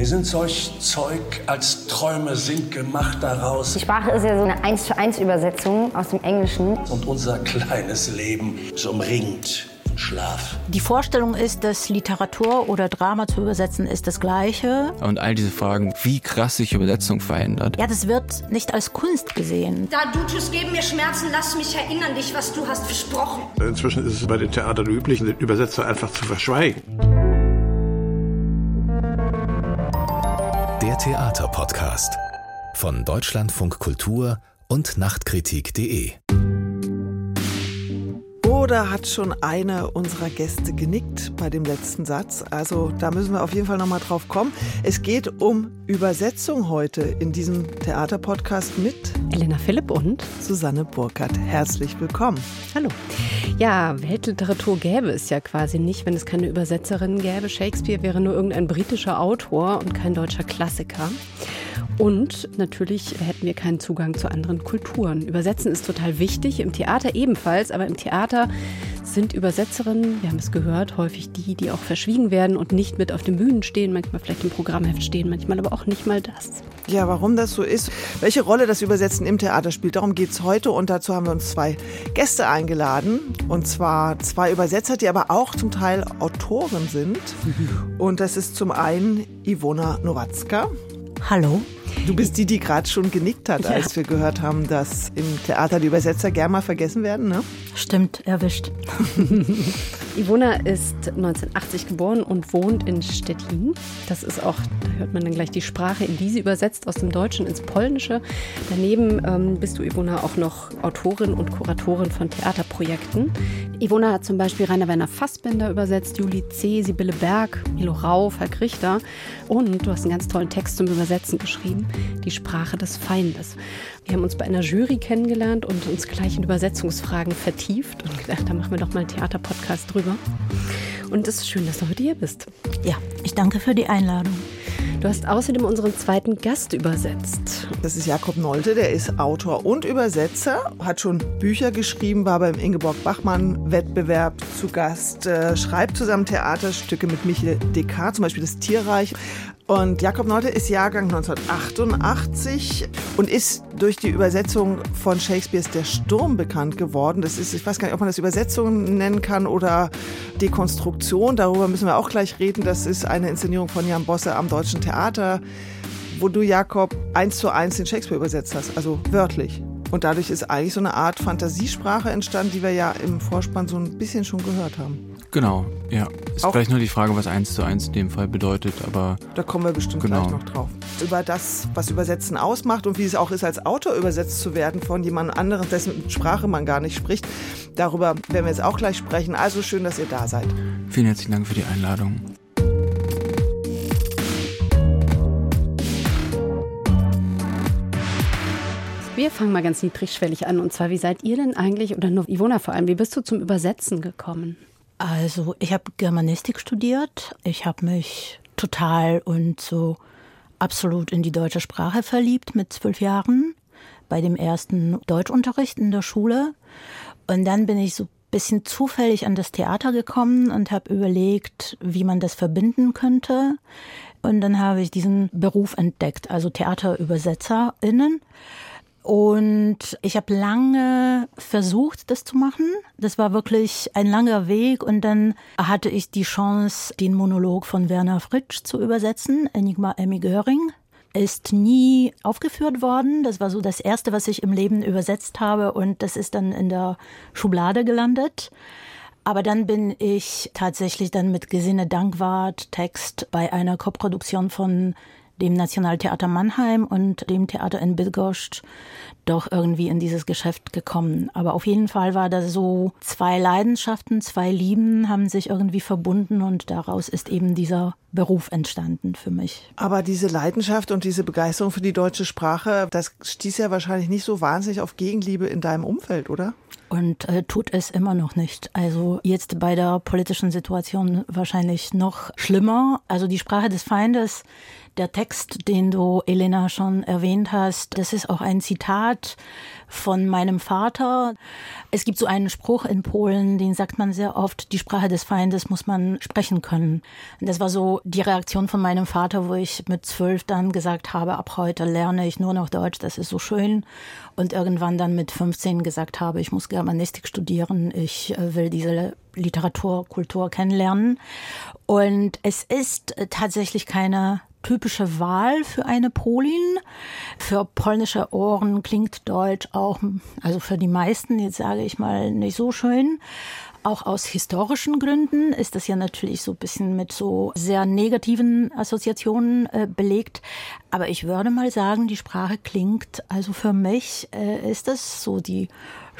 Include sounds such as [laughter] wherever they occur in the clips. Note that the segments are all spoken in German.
Wir sind solch Zeug, als Träume sind gemacht daraus. Die Sprache ist ja so eine 1 zu 1 Übersetzung aus dem Englischen. Und unser kleines Leben ist umringt von Schlaf. Die Vorstellung ist, dass Literatur oder Drama zu übersetzen ist das Gleiche. Und all diese Fragen, wie krass sich Übersetzung verändert. Ja, das wird nicht als Kunst gesehen. Da du tust geben mir Schmerzen, lass mich erinnern dich, was du hast versprochen. Inzwischen ist es bei den Theatern üblich, den Übersetzer einfach zu verschweigen. Theaterpodcast von Deutschlandfunk Kultur und Nachtkritik.de. Oder hat schon eine unserer Gäste genickt bei dem letzten Satz? Also da müssen wir auf jeden Fall nochmal drauf kommen. Es geht um Übersetzung heute in diesem Theaterpodcast mit Elena Philipp und Susanne Burkhardt. Herzlich willkommen. Hallo. Ja, Weltliteratur gäbe es ja quasi nicht, wenn es keine Übersetzerin gäbe. Shakespeare wäre nur irgendein britischer Autor und kein deutscher Klassiker. Und natürlich hätten wir keinen Zugang zu anderen Kulturen. Übersetzen ist total wichtig, im Theater ebenfalls, aber im Theater sind Übersetzerinnen, wir haben es gehört, häufig die, die auch verschwiegen werden und nicht mit auf den Bühnen stehen, manchmal vielleicht im Programmheft stehen, manchmal aber auch nicht mal das. Ja, warum das so ist, welche Rolle das Übersetzen im Theater spielt, darum geht es heute und dazu haben wir uns zwei Gäste eingeladen und zwar zwei Übersetzer, die aber auch zum Teil Autoren sind [laughs] und das ist zum einen Ivona Nowatzka. Hallo. Du bist die, die gerade schon genickt hat, ja. als wir gehört haben, dass im Theater die Übersetzer gern mal vergessen werden, ne? Stimmt, erwischt. [laughs] Ivona ist 1980 geboren und wohnt in Stettin. Das ist auch, da hört man dann gleich die Sprache, in die sie übersetzt, aus dem Deutschen ins Polnische. Daneben ähm, bist du, Ivona, auch noch Autorin und Kuratorin von Theaterprojekten. Ivona hat zum Beispiel Rainer Werner Fassbinder übersetzt, Juli C., Sibylle Berg, Milo Rau, Falk Richter. Und du hast einen ganz tollen Text zum Übersetzen geschrieben, Die Sprache des Feindes. Wir haben uns bei einer Jury kennengelernt und uns gleich in Übersetzungsfragen vertieft und gedacht, da machen wir doch mal einen Theaterpodcast drüber. Und es ist schön, dass du heute hier bist. Ja, ich danke für die Einladung. Du hast außerdem unseren zweiten Gast übersetzt. Das ist Jakob Nolte, der ist Autor und Übersetzer, hat schon Bücher geschrieben, war beim Ingeborg Bachmann Wettbewerb zu Gast, äh, schreibt zusammen Theaterstücke mit Michael Descartes, zum Beispiel das Tierreich. Und Jakob Nolte ist Jahrgang 1988 und ist durch die Übersetzung von Shakespeares Der Sturm bekannt geworden. Das ist, ich weiß gar nicht, ob man das Übersetzung nennen kann oder Dekonstruktion. Darüber müssen wir auch gleich reden. Das ist eine Inszenierung von Jan Bosse am Deutschen Theater, wo du, Jakob, eins zu eins den Shakespeare übersetzt hast, also wörtlich. Und dadurch ist eigentlich so eine Art Fantasiesprache entstanden, die wir ja im Vorspann so ein bisschen schon gehört haben. Genau, ja. Ist Auch vielleicht nur die Frage, was eins zu eins in dem Fall bedeutet, aber. Da kommen wir bestimmt genau. gleich noch drauf. Über das, was Übersetzen ausmacht und wie es auch ist, als Autor übersetzt zu werden von jemand anderem, dessen Sprache man gar nicht spricht. Darüber werden wir jetzt auch gleich sprechen. Also schön, dass ihr da seid. Vielen herzlichen Dank für die Einladung. Wir fangen mal ganz niedrigschwellig an. Und zwar, wie seid ihr denn eigentlich, oder nur Ivona vor allem, wie bist du zum Übersetzen gekommen? Also ich habe Germanistik studiert. Ich habe mich total und so absolut in die deutsche Sprache verliebt mit zwölf Jahren bei dem ersten Deutschunterricht in der Schule. Und dann bin ich so ein bisschen zufällig an das Theater gekommen und habe überlegt, wie man das verbinden könnte. Und dann habe ich diesen Beruf entdeckt, also Theaterübersetzerinnen. Und ich habe lange versucht, das zu machen. Das war wirklich ein langer Weg. Und dann hatte ich die Chance, den Monolog von Werner Fritsch zu übersetzen, Enigma Emmy Göring. Ist nie aufgeführt worden. Das war so das erste, was ich im Leben übersetzt habe. Und das ist dann in der Schublade gelandet. Aber dann bin ich tatsächlich dann mit Gesine Dankwart Text bei einer Koproduktion von dem Nationaltheater Mannheim und dem Theater in Bydgoszcz doch irgendwie in dieses Geschäft gekommen. Aber auf jeden Fall war das so, zwei Leidenschaften, zwei Lieben haben sich irgendwie verbunden und daraus ist eben dieser Beruf entstanden für mich. Aber diese Leidenschaft und diese Begeisterung für die deutsche Sprache, das stieß ja wahrscheinlich nicht so wahnsinnig auf Gegenliebe in deinem Umfeld, oder? und äh, tut es immer noch nicht. Also jetzt bei der politischen Situation wahrscheinlich noch schlimmer. Also die Sprache des Feindes, der Text, den du, Elena, schon erwähnt hast, das ist auch ein Zitat von meinem Vater. Es gibt so einen Spruch in Polen, den sagt man sehr oft, die Sprache des Feindes muss man sprechen können. Das war so die Reaktion von meinem Vater, wo ich mit zwölf dann gesagt habe, ab heute lerne ich nur noch Deutsch, das ist so schön. Und irgendwann dann mit 15 gesagt habe, ich muss Germanistik studieren, ich äh, will diese Literatur, Kultur kennenlernen. Und es ist tatsächlich keine typische Wahl für eine Polin. Für polnische Ohren klingt Deutsch auch, also für die meisten, jetzt sage ich mal, nicht so schön. Auch aus historischen Gründen ist das ja natürlich so ein bisschen mit so sehr negativen Assoziationen äh, belegt. Aber ich würde mal sagen, die Sprache klingt, also für mich äh, ist das so die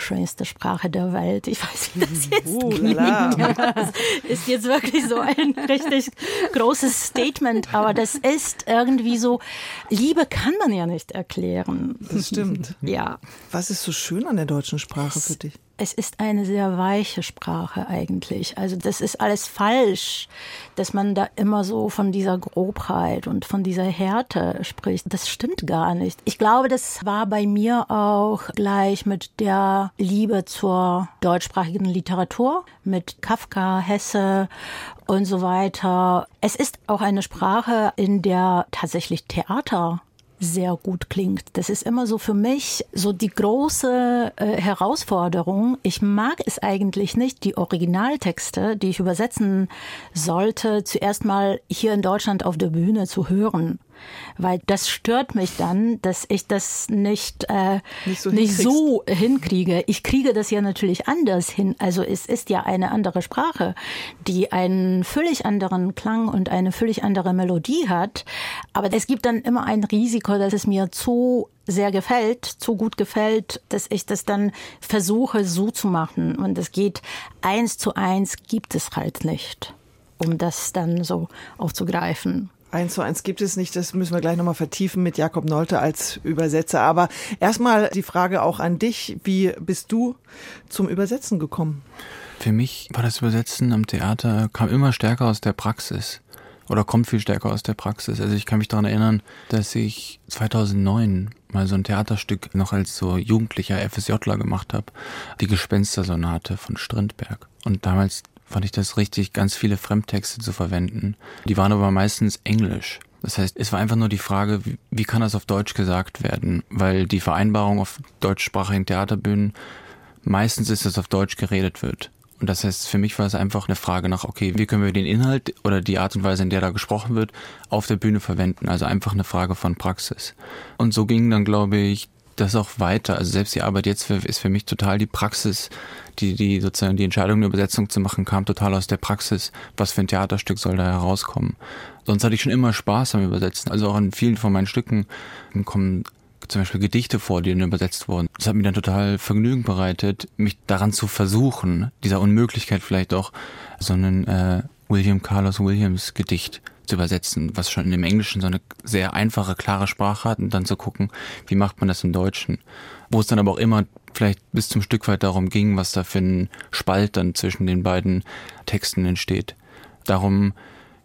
schönste Sprache der Welt. Ich weiß, wie das jetzt uh, klingt. [laughs] Das ist jetzt wirklich so ein richtig großes Statement, aber das ist irgendwie so, Liebe kann man ja nicht erklären. Das stimmt. Ja. Was ist so schön an der deutschen Sprache es, für dich? Es ist eine sehr weiche Sprache eigentlich. Also das ist alles falsch, dass man da immer so von dieser Grobheit und von dieser Härte spricht. Das stimmt gar nicht. Ich glaube, das war bei mir auch gleich mit der Liebe zur deutschsprachigen Literatur, mit Kafka, Hesse und so weiter. Es ist auch eine Sprache, in der tatsächlich Theater sehr gut klingt. Das ist immer so für mich so die große äh, Herausforderung. Ich mag es eigentlich nicht, die Originaltexte, die ich übersetzen sollte, zuerst mal hier in Deutschland auf der Bühne zu hören weil das stört mich dann, dass ich das nicht, äh, nicht, so, nicht so, hinkriege. Ich kriege das ja natürlich anders hin. Also es ist ja eine andere Sprache, die einen völlig anderen Klang und eine völlig andere Melodie hat. Aber es gibt dann immer ein Risiko, dass es mir zu sehr gefällt, zu gut gefällt, dass ich das dann versuche so zu machen. Und es geht eins zu eins, gibt es halt nicht, um das dann so aufzugreifen. Eins zu eins gibt es nicht, das müssen wir gleich nochmal vertiefen mit Jakob Nolte als Übersetzer. Aber erstmal die Frage auch an dich, wie bist du zum Übersetzen gekommen? Für mich war das Übersetzen am Theater, kam immer stärker aus der Praxis oder kommt viel stärker aus der Praxis. Also ich kann mich daran erinnern, dass ich 2009 mal so ein Theaterstück noch als so jugendlicher FSJler gemacht habe, die Gespenstersonate von Strindberg. Und damals fand ich das richtig, ganz viele Fremdtexte zu verwenden. Die waren aber meistens Englisch. Das heißt, es war einfach nur die Frage, wie, wie kann das auf Deutsch gesagt werden? Weil die Vereinbarung auf deutschsprachigen Theaterbühnen meistens ist, dass auf Deutsch geredet wird. Und das heißt, für mich war es einfach eine Frage nach, okay, wie können wir den Inhalt oder die Art und Weise, in der da gesprochen wird, auf der Bühne verwenden? Also einfach eine Frage von Praxis. Und so ging dann, glaube ich, das auch weiter. Also selbst die Arbeit jetzt ist für mich total die Praxis, die, die sozusagen die Entscheidung, eine Übersetzung zu machen, kam total aus der Praxis. Was für ein Theaterstück soll da herauskommen? Sonst hatte ich schon immer Spaß am Übersetzen. Also auch in vielen von meinen Stücken kommen zum Beispiel Gedichte vor, die dann übersetzt wurden. Das hat mir dann total Vergnügen bereitet, mich daran zu versuchen, dieser Unmöglichkeit vielleicht auch, so einen äh, William Carlos Williams Gedicht zu übersetzen, was schon im Englischen so eine sehr einfache, klare Sprache hat und dann zu gucken, wie macht man das im Deutschen. Wo es dann aber auch immer vielleicht bis zum Stück weit darum ging, was da für ein Spalt dann zwischen den beiden Texten entsteht. Darum,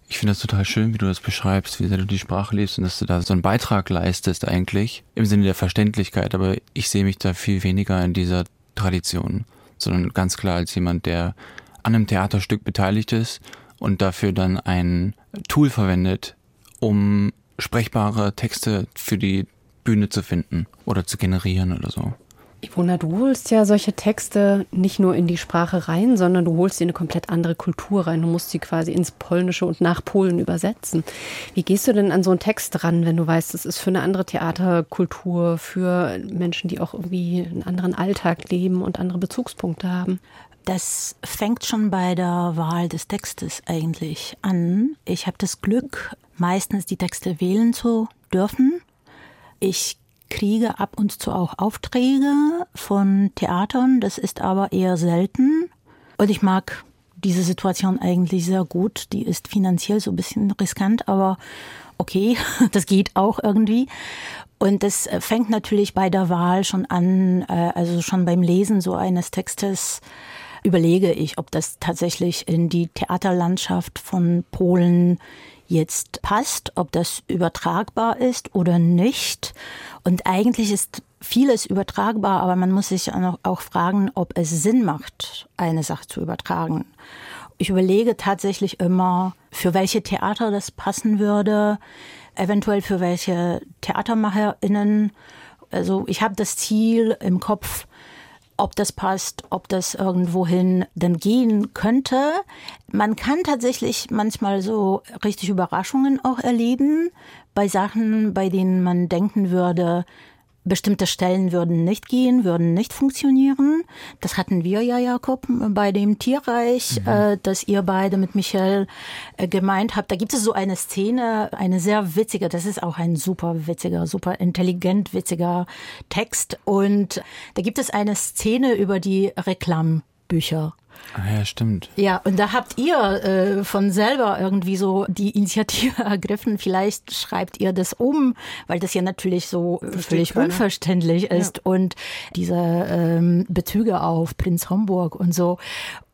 ich finde das total schön, wie du das beschreibst, wie du die Sprache liest und dass du da so einen Beitrag leistest eigentlich, im Sinne der Verständlichkeit, aber ich sehe mich da viel weniger in dieser Tradition, sondern ganz klar als jemand, der an einem Theaterstück beteiligt ist und dafür dann ein Tool verwendet, um sprechbare Texte für die Bühne zu finden oder zu generieren oder so. Ivona, du holst ja solche Texte nicht nur in die Sprache rein, sondern du holst sie in eine komplett andere Kultur rein. Du musst sie quasi ins Polnische und nach Polen übersetzen. Wie gehst du denn an so einen Text ran, wenn du weißt, es ist für eine andere Theaterkultur, für Menschen, die auch irgendwie einen anderen Alltag leben und andere Bezugspunkte haben? Das fängt schon bei der Wahl des Textes eigentlich an. Ich habe das Glück, meistens die Texte wählen zu dürfen. Ich kriege ab und zu auch Aufträge von Theatern, das ist aber eher selten. Und ich mag diese Situation eigentlich sehr gut. Die ist finanziell so ein bisschen riskant, aber okay, [laughs] das geht auch irgendwie. Und das fängt natürlich bei der Wahl schon an, äh, also schon beim Lesen so eines Textes überlege ich, ob das tatsächlich in die Theaterlandschaft von Polen jetzt passt, ob das übertragbar ist oder nicht. Und eigentlich ist vieles übertragbar, aber man muss sich auch fragen, ob es Sinn macht, eine Sache zu übertragen. Ich überlege tatsächlich immer, für welche Theater das passen würde, eventuell für welche TheatermacherInnen. Also ich habe das Ziel im Kopf, ob das passt, ob das irgendwohin dann gehen könnte. Man kann tatsächlich manchmal so richtig Überraschungen auch erleben bei Sachen, bei denen man denken würde, Bestimmte Stellen würden nicht gehen, würden nicht funktionieren. Das hatten wir ja, Jakob, bei dem Tierreich, mhm. äh, das ihr beide mit Michael äh, gemeint habt. Da gibt es so eine Szene, eine sehr witzige, das ist auch ein super witziger, super intelligent witziger Text. Und da gibt es eine Szene über die Reklambücher. Ah ja, stimmt. Ja, und da habt ihr äh, von selber irgendwie so die Initiative [laughs] ergriffen. Vielleicht schreibt ihr das um, weil das ja natürlich so Versteht völlig keiner. unverständlich ist. Ja. Und diese ähm, Bezüge auf Prinz Homburg und so.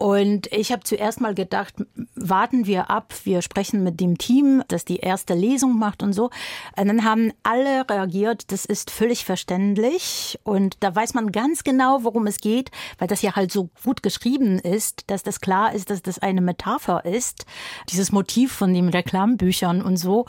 Und ich habe zuerst mal gedacht, warten wir ab, wir sprechen mit dem Team, das die erste Lesung macht und so. Und dann haben alle reagiert, das ist völlig verständlich. Und da weiß man ganz genau, worum es geht, weil das ja halt so gut geschrieben ist, dass das klar ist, dass das eine Metapher ist. Dieses Motiv von den Reklambüchern und so.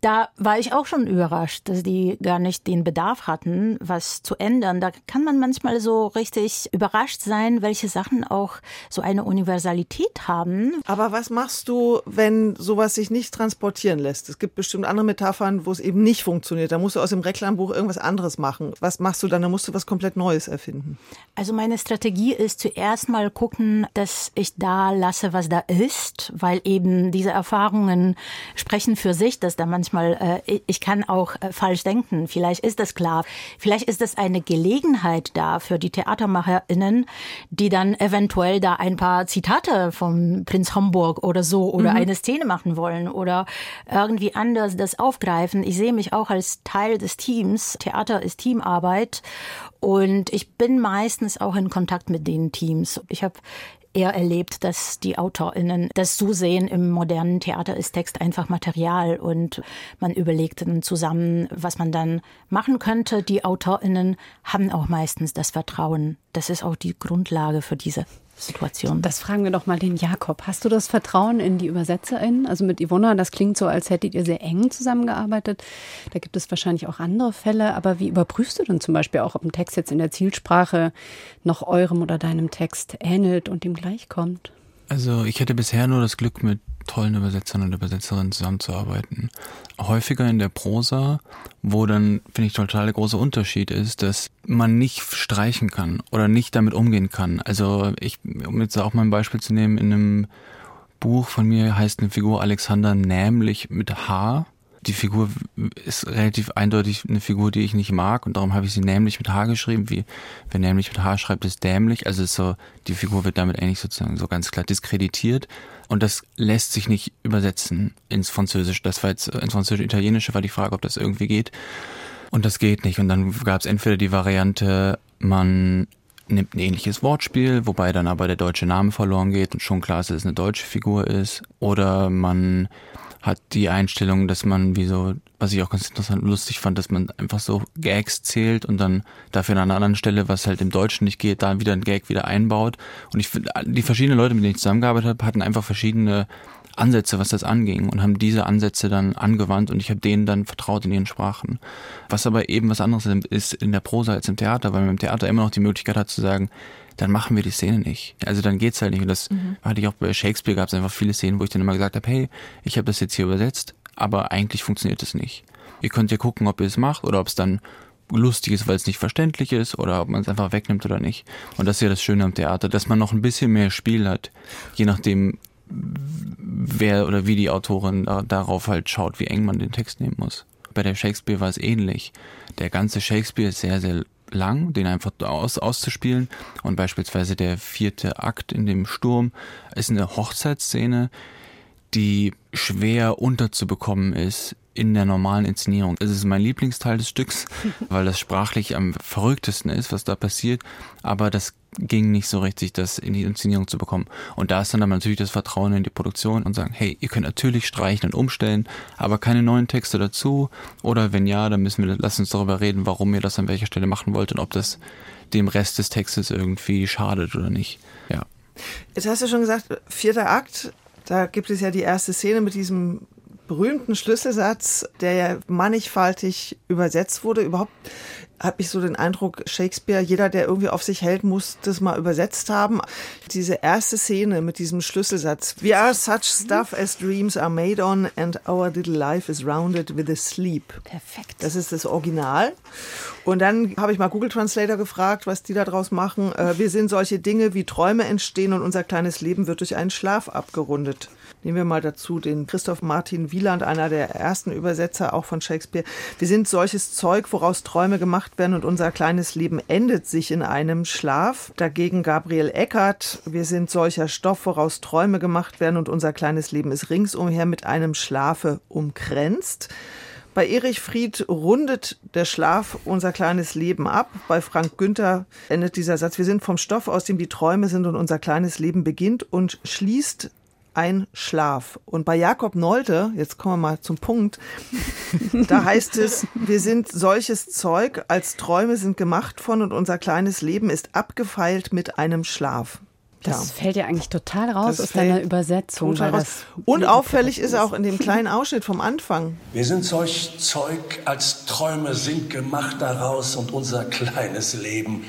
Da war ich auch schon überrascht, dass die gar nicht den Bedarf hatten, was zu ändern. Da kann man manchmal so richtig überrascht sein, welche Sachen auch so eine Universalität haben. Aber was machst du, wenn sowas sich nicht transportieren lässt? Es gibt bestimmt andere Metaphern, wo es eben nicht funktioniert. Da musst du aus dem Reklambuch irgendwas anderes machen. Was machst du dann? Da musst du was komplett Neues erfinden. Also meine Strategie ist zuerst mal gucken, dass ich da lasse, was da ist, weil eben diese Erfahrungen sprechen für sich, dass da manchmal, äh, ich kann auch äh, falsch denken. Vielleicht ist das klar. Vielleicht ist das eine Gelegenheit da für die TheatermacherInnen, die dann eventuell da ein paar Zitate vom Prinz Homburg oder so oder mhm. eine Szene machen wollen oder irgendwie anders das aufgreifen. Ich sehe mich auch als Teil des Teams. Theater ist Teamarbeit und ich bin meistens auch in Kontakt mit den Teams. Ich habe eher erlebt, dass die AutorInnen das so sehen, im modernen Theater ist Text einfach Material und man überlegt dann zusammen, was man dann machen könnte. Die AutorInnen haben auch meistens das Vertrauen. Das ist auch die Grundlage für diese Situation. Das fragen wir doch mal den Jakob. Hast du das Vertrauen in die ÜbersetzerInnen? Also mit Ivona, das klingt so, als hättet ihr sehr eng zusammengearbeitet. Da gibt es wahrscheinlich auch andere Fälle. Aber wie überprüfst du denn zum Beispiel auch, ob ein Text jetzt in der Zielsprache noch eurem oder deinem Text ähnelt und dem gleichkommt? Also ich hatte bisher nur das Glück, mit tollen Übersetzern und Übersetzerinnen zusammenzuarbeiten. Häufiger in der Prosa, wo dann, finde ich, total der große Unterschied ist, dass man nicht streichen kann oder nicht damit umgehen kann. Also ich, um jetzt auch mal ein Beispiel zu nehmen, in einem Buch von mir heißt eine Figur Alexander nämlich mit H die Figur ist relativ eindeutig eine Figur, die ich nicht mag und darum habe ich sie nämlich mit H geschrieben, wie wer nämlich mit H schreibt, ist dämlich. Also ist so, die Figur wird damit eigentlich sozusagen so ganz klar diskreditiert und das lässt sich nicht übersetzen ins Französische. Das war jetzt ins Französisch-Italienische war die Frage, ob das irgendwie geht und das geht nicht und dann gab es entweder die Variante, man nimmt ein ähnliches Wortspiel, wobei dann aber der deutsche Name verloren geht und schon klar ist, dass es eine deutsche Figur ist oder man hat die Einstellung, dass man wie so, was ich auch ganz interessant und lustig fand, dass man einfach so Gags zählt und dann dafür an einer anderen Stelle, was halt im Deutschen nicht geht, da wieder ein Gag wieder einbaut. Und ich finde, die verschiedenen Leute, mit denen ich zusammengearbeitet habe, hatten einfach verschiedene Ansätze, was das anging und haben diese Ansätze dann angewandt und ich habe denen dann vertraut in ihren Sprachen. Was aber eben was anderes ist in der Prosa als im Theater, weil man im Theater immer noch die Möglichkeit hat zu sagen, dann machen wir die Szene nicht. Also dann geht's halt nicht. Und das mhm. hatte ich auch bei Shakespeare, gab es einfach viele Szenen, wo ich dann immer gesagt habe, hey, ich habe das jetzt hier übersetzt, aber eigentlich funktioniert es nicht. Ihr könnt ja gucken, ob ihr es macht oder ob es dann lustig ist, weil es nicht verständlich ist oder ob man es einfach wegnimmt oder nicht. Und das ist ja das Schöne am Theater, dass man noch ein bisschen mehr Spiel hat, je nachdem, wer oder wie die Autorin darauf halt schaut, wie eng man den Text nehmen muss. Bei der Shakespeare war es ähnlich. Der ganze Shakespeare ist sehr, sehr lang, den einfach aus, auszuspielen. Und beispielsweise der vierte Akt in dem Sturm ist eine Hochzeitsszene, die schwer unterzubekommen ist in der normalen Inszenierung. Es ist mein Lieblingsteil des Stücks, [laughs] weil das sprachlich am verrücktesten ist, was da passiert. Aber das ging nicht so richtig, das in die Inszenierung zu bekommen. Und da ist dann, dann natürlich das Vertrauen in die Produktion und sagen, hey, ihr könnt natürlich streichen und umstellen, aber keine neuen Texte dazu. Oder wenn ja, dann müssen wir, lasst uns darüber reden, warum ihr das an welcher Stelle machen wollt und ob das dem Rest des Textes irgendwie schadet oder nicht. Ja. Jetzt hast du schon gesagt, vierter Akt, da gibt es ja die erste Szene mit diesem berühmten Schlüsselsatz, der ja mannigfaltig übersetzt wurde. Überhaupt habe ich so den Eindruck, Shakespeare, jeder, der irgendwie auf sich hält, muss das mal übersetzt haben. Diese erste Szene mit diesem Schlüsselsatz. We are such stuff as dreams are made on and our little life is rounded with a sleep. Perfekt. Das ist das Original. Und dann habe ich mal Google Translator gefragt, was die da draus machen. Äh, wir sind solche Dinge, wie Träume entstehen und unser kleines Leben wird durch einen Schlaf abgerundet. Nehmen wir mal dazu den Christoph Martin Wieland, einer der ersten Übersetzer auch von Shakespeare. Wir sind solches Zeug, woraus Träume gemacht werden und unser kleines Leben endet sich in einem Schlaf. Dagegen Gabriel Eckert, wir sind solcher Stoff, woraus Träume gemacht werden und unser kleines Leben ist ringsumher mit einem Schlafe umkränzt. Bei Erich Fried rundet der Schlaf unser kleines Leben ab. Bei Frank Günther endet dieser Satz, wir sind vom Stoff, aus dem die Träume sind und unser kleines Leben beginnt und schließt ein Schlaf. Und bei Jakob Nolte, jetzt kommen wir mal zum Punkt, da heißt es, wir sind solches Zeug, als Träume sind gemacht von und unser kleines Leben ist abgefeilt mit einem Schlaf. Das ja. fällt ja eigentlich total raus das aus deiner Übersetzung. Total raus. Und auffällig ist auch in dem kleinen Ausschnitt vom Anfang. Wir sind solch Zeug, als Träume sind gemacht daraus und unser kleines Leben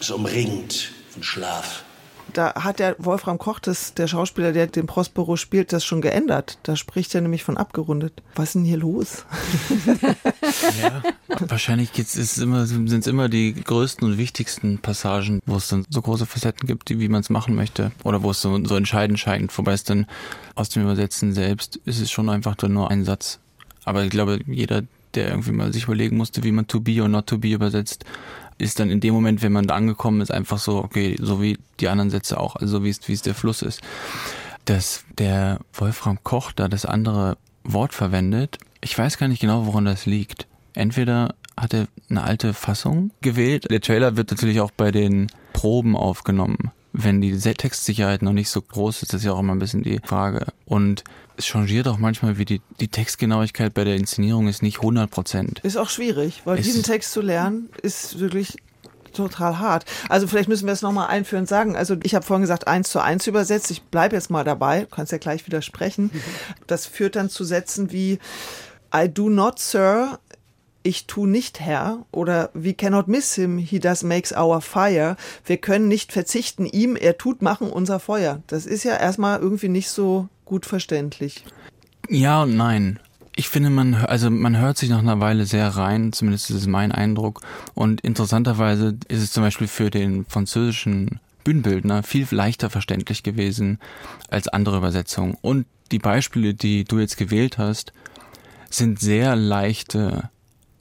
ist umringt von Schlaf da hat der Wolfram Koch, das, der Schauspieler, der den Prospero spielt, das schon geändert. Da spricht er nämlich von abgerundet. Was ist denn hier los? [laughs] ja, wahrscheinlich sind es immer, immer die größten und wichtigsten Passagen, wo es dann so große Facetten gibt, wie man es machen möchte. Oder wo es so, so entscheidend scheint. Wobei es dann aus dem Übersetzen selbst ist es schon einfach nur ein Satz. Aber ich glaube, jeder, der irgendwie mal sich überlegen musste, wie man to be or not to be übersetzt, ist dann in dem Moment, wenn man da angekommen ist, einfach so, okay, so wie die anderen Sätze auch, also wie es, wie es der Fluss ist. Dass der Wolfram Koch da das andere Wort verwendet, ich weiß gar nicht genau, woran das liegt. Entweder hat er eine alte Fassung gewählt. Der Trailer wird natürlich auch bei den Proben aufgenommen. Wenn die Textsicherheit noch nicht so groß ist, ist ja auch immer ein bisschen die Frage. Und es changiert auch manchmal, wie die, die Textgenauigkeit bei der Inszenierung ist nicht 100 Prozent. Ist auch schwierig, weil es diesen Text zu lernen ist wirklich total hart. Also vielleicht müssen wir es nochmal einführend sagen. Also ich habe vorhin gesagt, eins zu eins übersetzt. Ich bleibe jetzt mal dabei, du kannst ja gleich widersprechen. Das führt dann zu Sätzen wie I do not, sir, ich tu nicht Herr oder we cannot miss him, he does makes our fire. Wir können nicht verzichten ihm, er tut machen unser Feuer. Das ist ja erstmal irgendwie nicht so gut verständlich. Ja und nein. Ich finde, man, also man hört sich nach einer Weile sehr rein, zumindest ist es mein Eindruck. Und interessanterweise ist es zum Beispiel für den französischen Bühnenbildner viel leichter verständlich gewesen als andere Übersetzungen. Und die Beispiele, die du jetzt gewählt hast, sind sehr leichte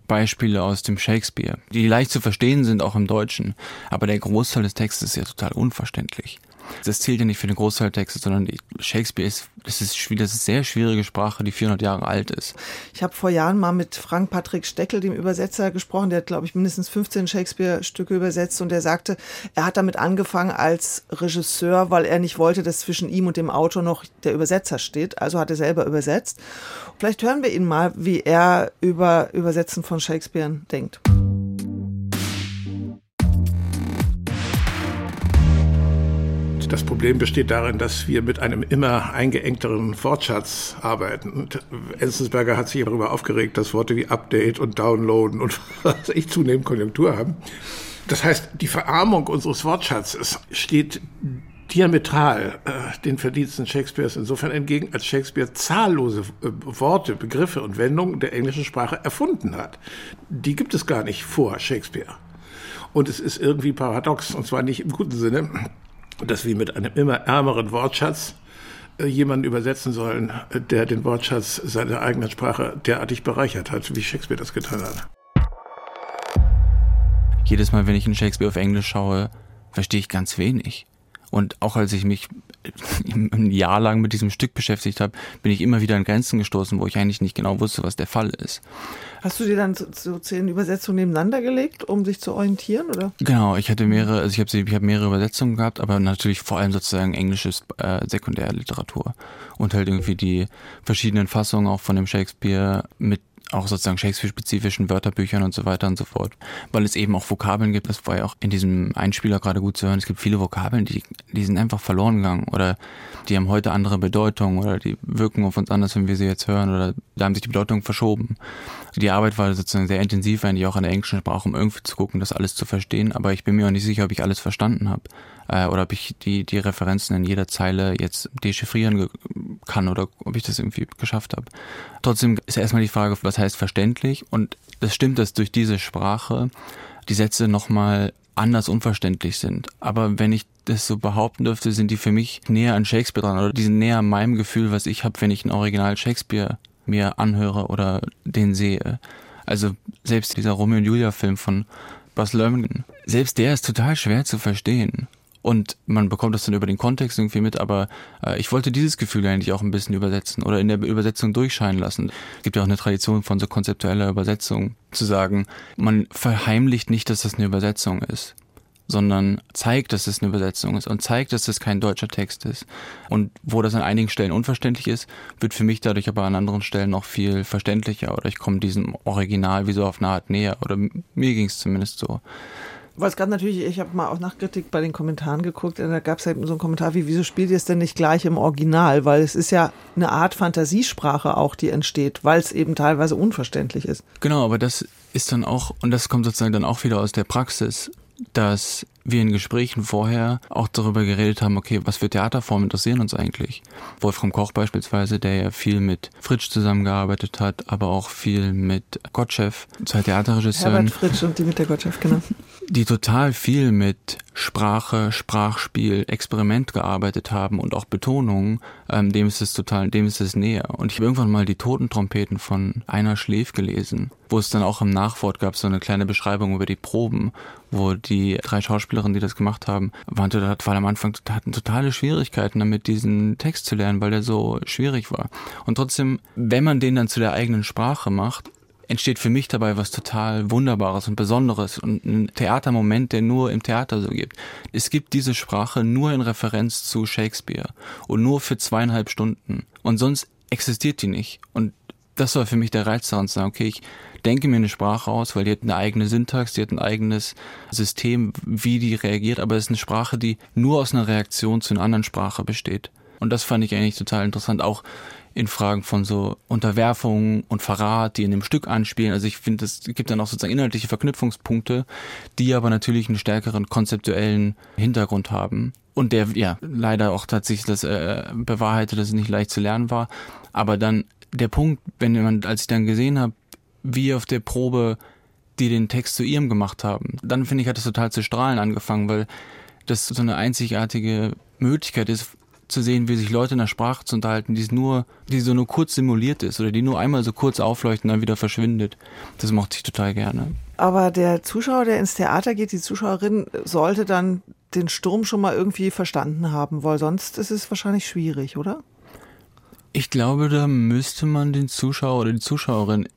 Beispiele aus dem Shakespeare, die leicht zu verstehen sind, auch im Deutschen. Aber der Großteil des Textes ist ja total unverständlich. Das zählt ja nicht für den Großteil der Texte, sondern Shakespeare ist, das ist, das ist sehr schwierige Sprache, die 400 Jahre alt ist. Ich habe vor Jahren mal mit Frank Patrick Steckel, dem Übersetzer, gesprochen. Der hat, glaube ich, mindestens 15 Shakespeare-Stücke übersetzt und der sagte, er hat damit angefangen als Regisseur, weil er nicht wollte, dass zwischen ihm und dem Autor noch der Übersetzer steht. Also hat er selber übersetzt. Vielleicht hören wir ihn mal, wie er über Übersetzen von Shakespeare denkt. Das Problem besteht darin, dass wir mit einem immer eingeengteren Wortschatz arbeiten. Und Enzensberger hat sich darüber aufgeregt, dass Worte wie Update und Downloaden und [laughs] was ich zunehmend Konjunktur haben. Das heißt, die Verarmung unseres Wortschatzes steht diametral äh, den Verdiensten Shakespeares insofern entgegen, als Shakespeare zahllose äh, Worte, Begriffe und Wendungen der englischen Sprache erfunden hat. Die gibt es gar nicht vor Shakespeare. Und es ist irgendwie paradox, und zwar nicht im guten Sinne, dass wir mit einem immer ärmeren Wortschatz äh, jemanden übersetzen sollen, äh, der den Wortschatz seiner eigenen Sprache derartig bereichert hat, wie Shakespeare das getan hat. Jedes Mal, wenn ich in Shakespeare auf Englisch schaue, verstehe ich ganz wenig. Und auch als ich mich ein Jahr lang mit diesem Stück beschäftigt habe, bin ich immer wieder an Grenzen gestoßen, wo ich eigentlich nicht genau wusste, was der Fall ist. Hast du dir dann so, zehn Übersetzungen nebeneinander gelegt, um sich zu orientieren, oder? Genau, ich hatte mehrere, also ich habe ich hab mehrere Übersetzungen gehabt, aber natürlich vor allem sozusagen englisches äh, Sekundärliteratur und halt irgendwie die verschiedenen Fassungen auch von dem Shakespeare mit auch sozusagen Shakespeare-spezifischen Wörterbüchern und so weiter und so fort. Weil es eben auch Vokabeln gibt, das war ja auch in diesem Einspieler gerade gut zu hören, es gibt viele Vokabeln, die, die sind einfach verloren gegangen oder die haben heute andere Bedeutung oder die wirken auf uns anders, wenn wir sie jetzt hören oder da haben sich die Bedeutungen verschoben. Die Arbeit war sozusagen sehr intensiv, eigentlich auch in der englischen Sprache, um irgendwie zu gucken, das alles zu verstehen, aber ich bin mir auch nicht sicher, ob ich alles verstanden habe äh, oder ob ich die, die Referenzen in jeder Zeile jetzt dechiffrieren kann oder ob ich das irgendwie geschafft habe. Trotzdem ist erstmal die Frage, was heißt verständlich? Und das stimmt, dass durch diese Sprache die Sätze nochmal anders unverständlich sind. Aber wenn ich das so behaupten dürfte, sind die für mich näher an Shakespeare dran oder die sind näher an meinem Gefühl, was ich habe, wenn ich ein Original Shakespeare mir anhöre oder den sehe. Also selbst dieser Romeo und Julia Film von Buzz Lerman, selbst der ist total schwer zu verstehen und man bekommt das dann über den Kontext irgendwie mit, aber äh, ich wollte dieses Gefühl eigentlich auch ein bisschen übersetzen oder in der Übersetzung durchscheinen lassen. Es gibt ja auch eine Tradition von so konzeptueller Übersetzung, zu sagen, man verheimlicht nicht, dass das eine Übersetzung ist sondern zeigt, dass es eine Übersetzung ist und zeigt, dass es kein deutscher Text ist. Und wo das an einigen Stellen unverständlich ist, wird für mich dadurch aber an anderen Stellen noch viel verständlicher oder ich komme diesem Original wie so auf eine Art näher oder mir ging es zumindest so. Was gerade natürlich, ich habe mal auch nach Kritik bei den Kommentaren geguckt, da gab es halt so einen Kommentar wie, wieso spielt ihr es denn nicht gleich im Original? Weil es ist ja eine Art Fantasiesprache auch, die entsteht, weil es eben teilweise unverständlich ist. Genau, aber das ist dann auch, und das kommt sozusagen dann auch wieder aus der Praxis, dass wir in Gesprächen vorher auch darüber geredet haben, okay, was für Theaterformen interessieren uns eigentlich? Wolfram Koch beispielsweise, der ja viel mit Fritsch zusammengearbeitet hat, aber auch viel mit Gottschew, zwei Theaterregisseuren. Herbert Fritsch und Dieter Gottschew, genau. Die total viel mit Sprache, Sprachspiel, Experiment gearbeitet haben und auch Betonungen, ähm, dem ist es total, dem ist es näher. Und ich habe irgendwann mal die Totentrompeten von Einer Schläf gelesen, wo es dann auch im Nachwort gab, so eine kleine Beschreibung über die Proben, wo die drei Schauspielerinnen, die das gemacht haben, waren, waren am Anfang hatten totale Schwierigkeiten damit, diesen Text zu lernen, weil der so schwierig war. Und trotzdem, wenn man den dann zu der eigenen Sprache macht, entsteht für mich dabei was total Wunderbares und Besonderes und ein Theatermoment, der nur im Theater so gibt. Es gibt diese Sprache nur in Referenz zu Shakespeare und nur für zweieinhalb Stunden und sonst existiert die nicht. Und das war für mich der Reiz daran zu sagen, okay, ich denke mir eine Sprache aus, weil die hat eine eigene Syntax, die hat ein eigenes System, wie die reagiert, aber es ist eine Sprache, die nur aus einer Reaktion zu einer anderen Sprache besteht. Und das fand ich eigentlich total interessant, auch in Fragen von so Unterwerfung und Verrat, die in dem Stück anspielen. Also ich finde, es gibt dann auch sozusagen inhaltliche Verknüpfungspunkte, die aber natürlich einen stärkeren konzeptuellen Hintergrund haben. Und der, ja, leider auch tatsächlich das äh, bewahrheitet, dass es nicht leicht zu lernen war. Aber dann der Punkt, wenn man, als ich dann gesehen habe, wie auf der Probe die den Text zu ihrem gemacht haben, dann finde ich, hat es total zu strahlen angefangen, weil das so eine einzigartige Möglichkeit ist, zu sehen, wie sich Leute in der Sprache zu unterhalten, die nur, die so nur kurz simuliert ist oder die nur einmal so kurz aufleuchtet und dann wieder verschwindet. Das mochte ich total gerne. Aber der Zuschauer, der ins Theater geht, die Zuschauerin, sollte dann den Sturm schon mal irgendwie verstanden haben, weil sonst ist es wahrscheinlich schwierig, oder? Ich glaube, da müsste man den Zuschauer oder die Zuschauerin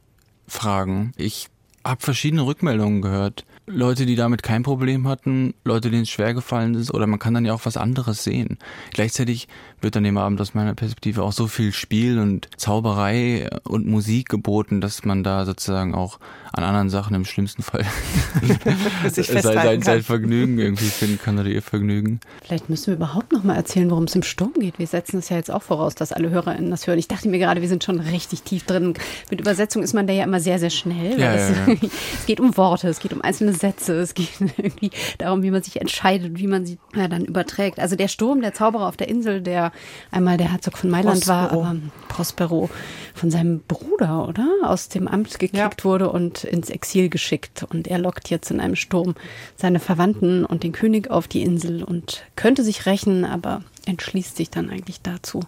fragen. Ich habe verschiedene Rückmeldungen gehört. Leute, die damit kein Problem hatten, Leute, denen es schwer gefallen ist, oder man kann dann ja auch was anderes sehen. Gleichzeitig wird an dem Abend aus meiner Perspektive auch so viel Spiel und Zauberei und Musik geboten, dass man da sozusagen auch an anderen Sachen im schlimmsten Fall [laughs] [laughs] sein, sein, sein Vergnügen irgendwie finden kann oder ihr Vergnügen. Vielleicht müssen wir überhaupt noch mal erzählen, worum es im Sturm geht. Wir setzen es ja jetzt auch voraus, dass alle HörerInnen das hören. Ich dachte mir gerade, wir sind schon richtig tief drin. Mit Übersetzung ist man da ja immer sehr, sehr schnell. Ja, es, ja, ja. [laughs] es geht um Worte, es geht um einzelne Sätze, es geht [laughs] irgendwie darum, wie man sich entscheidet, wie man sie ja, dann überträgt. Also der Sturm, der Zauberer auf der Insel, der einmal der Herzog von Mailand Prospero. war, aber Prospero von seinem Bruder, oder? Aus dem Amt gekickt Ja. wurde und ins Exil geschickt. Und er lockt jetzt in einem Sturm seine Verwandten und den König auf die Insel und könnte sich rächen, aber entschließt sich dann eigentlich dazu,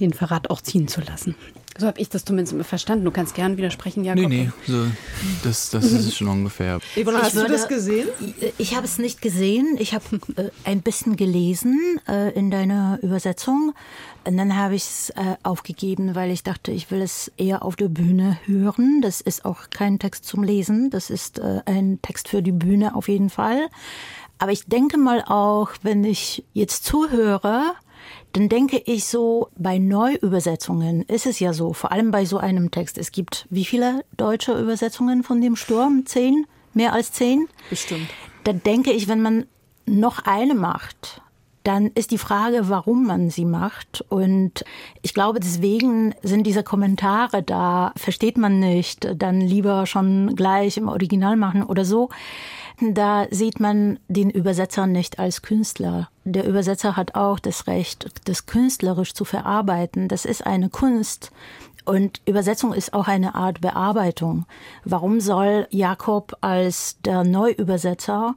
den Verrat auch ziehen zu lassen. So habe ich das zumindest verstanden. Du kannst gern widersprechen, Jakob. Nee, nee, so, das, das ist schon ungefähr. Ivona, hast würde, du das gesehen? Ich habe es nicht gesehen. Ich habe äh, ein bisschen gelesen äh, in deiner Übersetzung. Und dann habe ich es äh, aufgegeben, weil ich dachte, ich will es eher auf der Bühne hören. Das ist auch kein Text zum Lesen. Das ist äh, ein Text für die Bühne auf jeden Fall. Aber ich denke mal auch, wenn ich jetzt zuhöre, dann denke ich so, bei Neuübersetzungen ist es ja so, vor allem bei so einem Text. Es gibt wie viele deutsche Übersetzungen von dem Sturm? Zehn? Mehr als zehn? Bestimmt. Da denke ich, wenn man noch eine macht, dann ist die Frage, warum man sie macht. Und ich glaube, deswegen sind diese Kommentare da, versteht man nicht, dann lieber schon gleich im Original machen oder so. Da sieht man den Übersetzer nicht als Künstler. Der Übersetzer hat auch das Recht, das künstlerisch zu verarbeiten. Das ist eine Kunst. Und Übersetzung ist auch eine Art Bearbeitung. Warum soll Jakob als der Neuübersetzer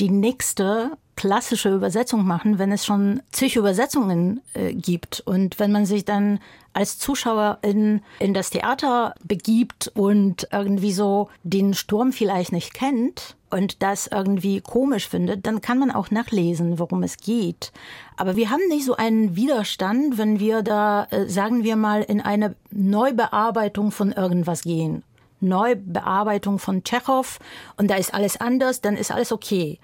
die nächste klassische Übersetzung machen, wenn es schon zig Übersetzungen äh, gibt. Und wenn man sich dann als Zuschauer in, in das Theater begibt und irgendwie so den Sturm vielleicht nicht kennt und das irgendwie komisch findet, dann kann man auch nachlesen, worum es geht. Aber wir haben nicht so einen Widerstand, wenn wir da, äh, sagen wir mal, in eine Neubearbeitung von irgendwas gehen. Neubearbeitung von Tschechow und da ist alles anders, dann ist alles okay.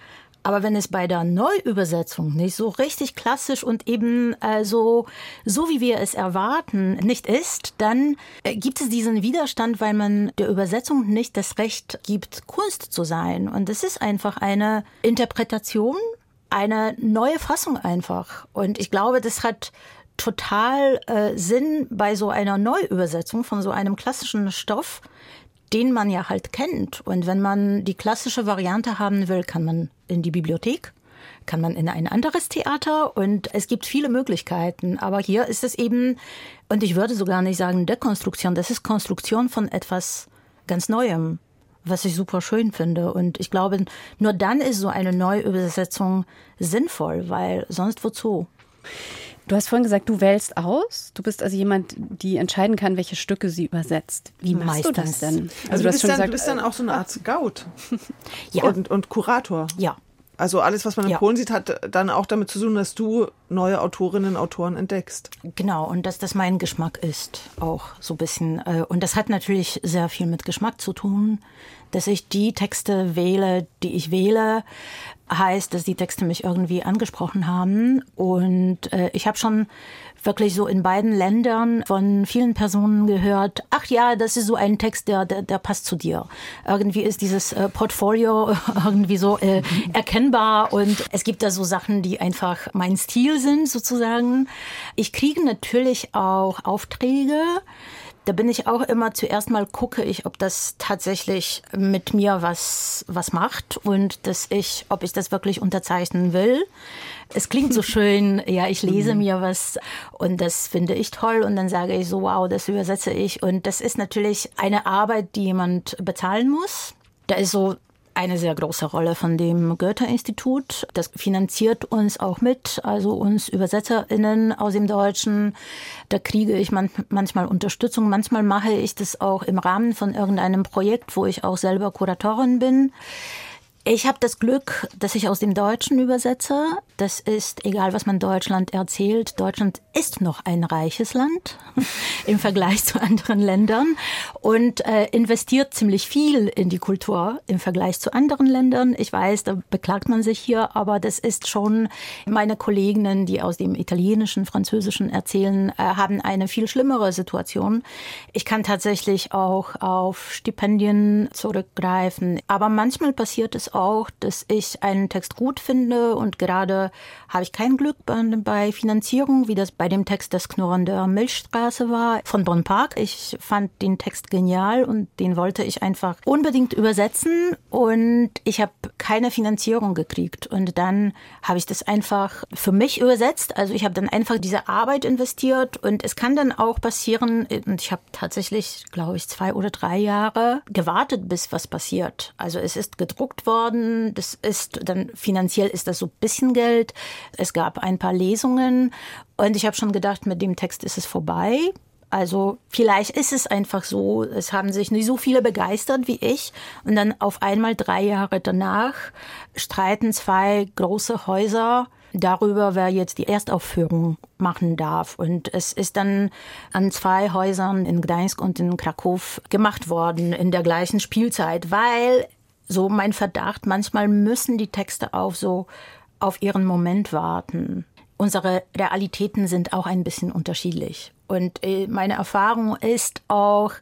Aber wenn es bei der Neuübersetzung nicht so richtig klassisch und eben äh, so, so wie wir es erwarten, nicht ist, dann äh, gibt es diesen Widerstand, weil man der Übersetzung nicht das Recht gibt, Kunst zu sein. Und es ist einfach eine Interpretation, eine neue Fassung einfach. Und ich glaube, das hat total äh, Sinn bei so einer Neuübersetzung von so einem klassischen Stoff, den man ja halt kennt. Und wenn man die klassische Variante haben will, kann man in die Bibliothek, kann man in ein anderes Theater und es gibt viele Möglichkeiten. Aber hier ist es eben, und ich würde sogar nicht sagen Dekonstruktion, das ist Konstruktion von etwas ganz Neuem, was ich super schön finde. Und ich glaube, nur dann ist so eine Neuübersetzung sinnvoll, weil sonst wozu? Du hast vorhin gesagt, du wählst aus. Du bist also jemand, die entscheiden kann, welche Stücke sie übersetzt. Wie machst Meistens. du das denn? Also, also du, bist dann, gesagt, du bist dann auch so eine Art Scout [laughs] ja. und, und Kurator. Ja. Also alles, was man in ja. Polen sieht, hat dann auch damit zu tun, dass du neue Autorinnen und Autoren entdeckst. Genau, und dass das mein Geschmack ist, auch so ein bisschen. Äh, und das hat natürlich sehr viel mit Geschmack zu tun, dass ich die Texte wähle, die ich wähle, heißt, dass die Texte mich irgendwie angesprochen haben. Und äh, ich habe schon wirklich so in beiden Ländern von vielen Personen gehört, ach ja, das ist so ein Text, der, der, der passt zu dir. Irgendwie ist dieses äh, Portfolio [laughs] irgendwie so äh, erkennbar und es gibt da so Sachen, die einfach mein Stil sind sozusagen. Ich kriege natürlich auch Aufträge, da bin ich auch immer zuerst mal gucke ich, ob das tatsächlich mit mir was, was macht und dass ich, ob ich das wirklich unterzeichnen will. Es klingt so [laughs] schön, ja, ich lese mhm. mir was und das finde ich toll und dann sage ich so, wow, das übersetze ich und das ist natürlich eine Arbeit, die jemand bezahlen muss. Da ist so eine sehr große Rolle von dem Goethe-Institut. Das finanziert uns auch mit, also uns ÜbersetzerInnen aus dem Deutschen. Da kriege ich man manchmal Unterstützung. Manchmal mache ich das auch im Rahmen von irgendeinem Projekt, wo ich auch selber Kuratorin bin. Ich habe das Glück, dass ich aus dem Deutschen übersetze. Das ist, egal was man Deutschland erzählt, Deutschland ist noch ein reiches Land [laughs] im Vergleich zu anderen Ländern und äh, investiert ziemlich viel in die Kultur im Vergleich zu anderen Ländern. Ich weiß, da beklagt man sich hier, aber das ist schon, meine Kolleginnen, die aus dem Italienischen, Französischen erzählen, äh, haben eine viel schlimmere Situation. Ich kann tatsächlich auch auf Stipendien zurückgreifen, aber manchmal passiert es auch, dass ich einen Text gut finde und gerade habe ich kein Glück bei Finanzierung, wie das bei dem Text Das Knurren der Milchstraße war von Bonn Park. Ich fand den Text genial und den wollte ich einfach unbedingt übersetzen und ich habe keine Finanzierung gekriegt und dann habe ich das einfach für mich übersetzt. Also ich habe dann einfach diese Arbeit investiert und es kann dann auch passieren und ich habe tatsächlich, glaube ich, zwei oder drei Jahre gewartet, bis was passiert. Also es ist gedruckt worden worden. Das ist dann finanziell ist das so ein bisschen Geld. Es gab ein paar Lesungen und ich habe schon gedacht, mit dem Text ist es vorbei. Also vielleicht ist es einfach so, es haben sich nicht so viele begeistert wie ich und dann auf einmal drei Jahre danach streiten zwei große Häuser darüber, wer jetzt die Erstaufführung machen darf. Und es ist dann an zwei Häusern in Gdańsk und in Krakow gemacht worden in der gleichen Spielzeit, weil so mein Verdacht, manchmal müssen die Texte auch so auf ihren Moment warten. Unsere Realitäten sind auch ein bisschen unterschiedlich. Und äh, meine Erfahrung ist auch,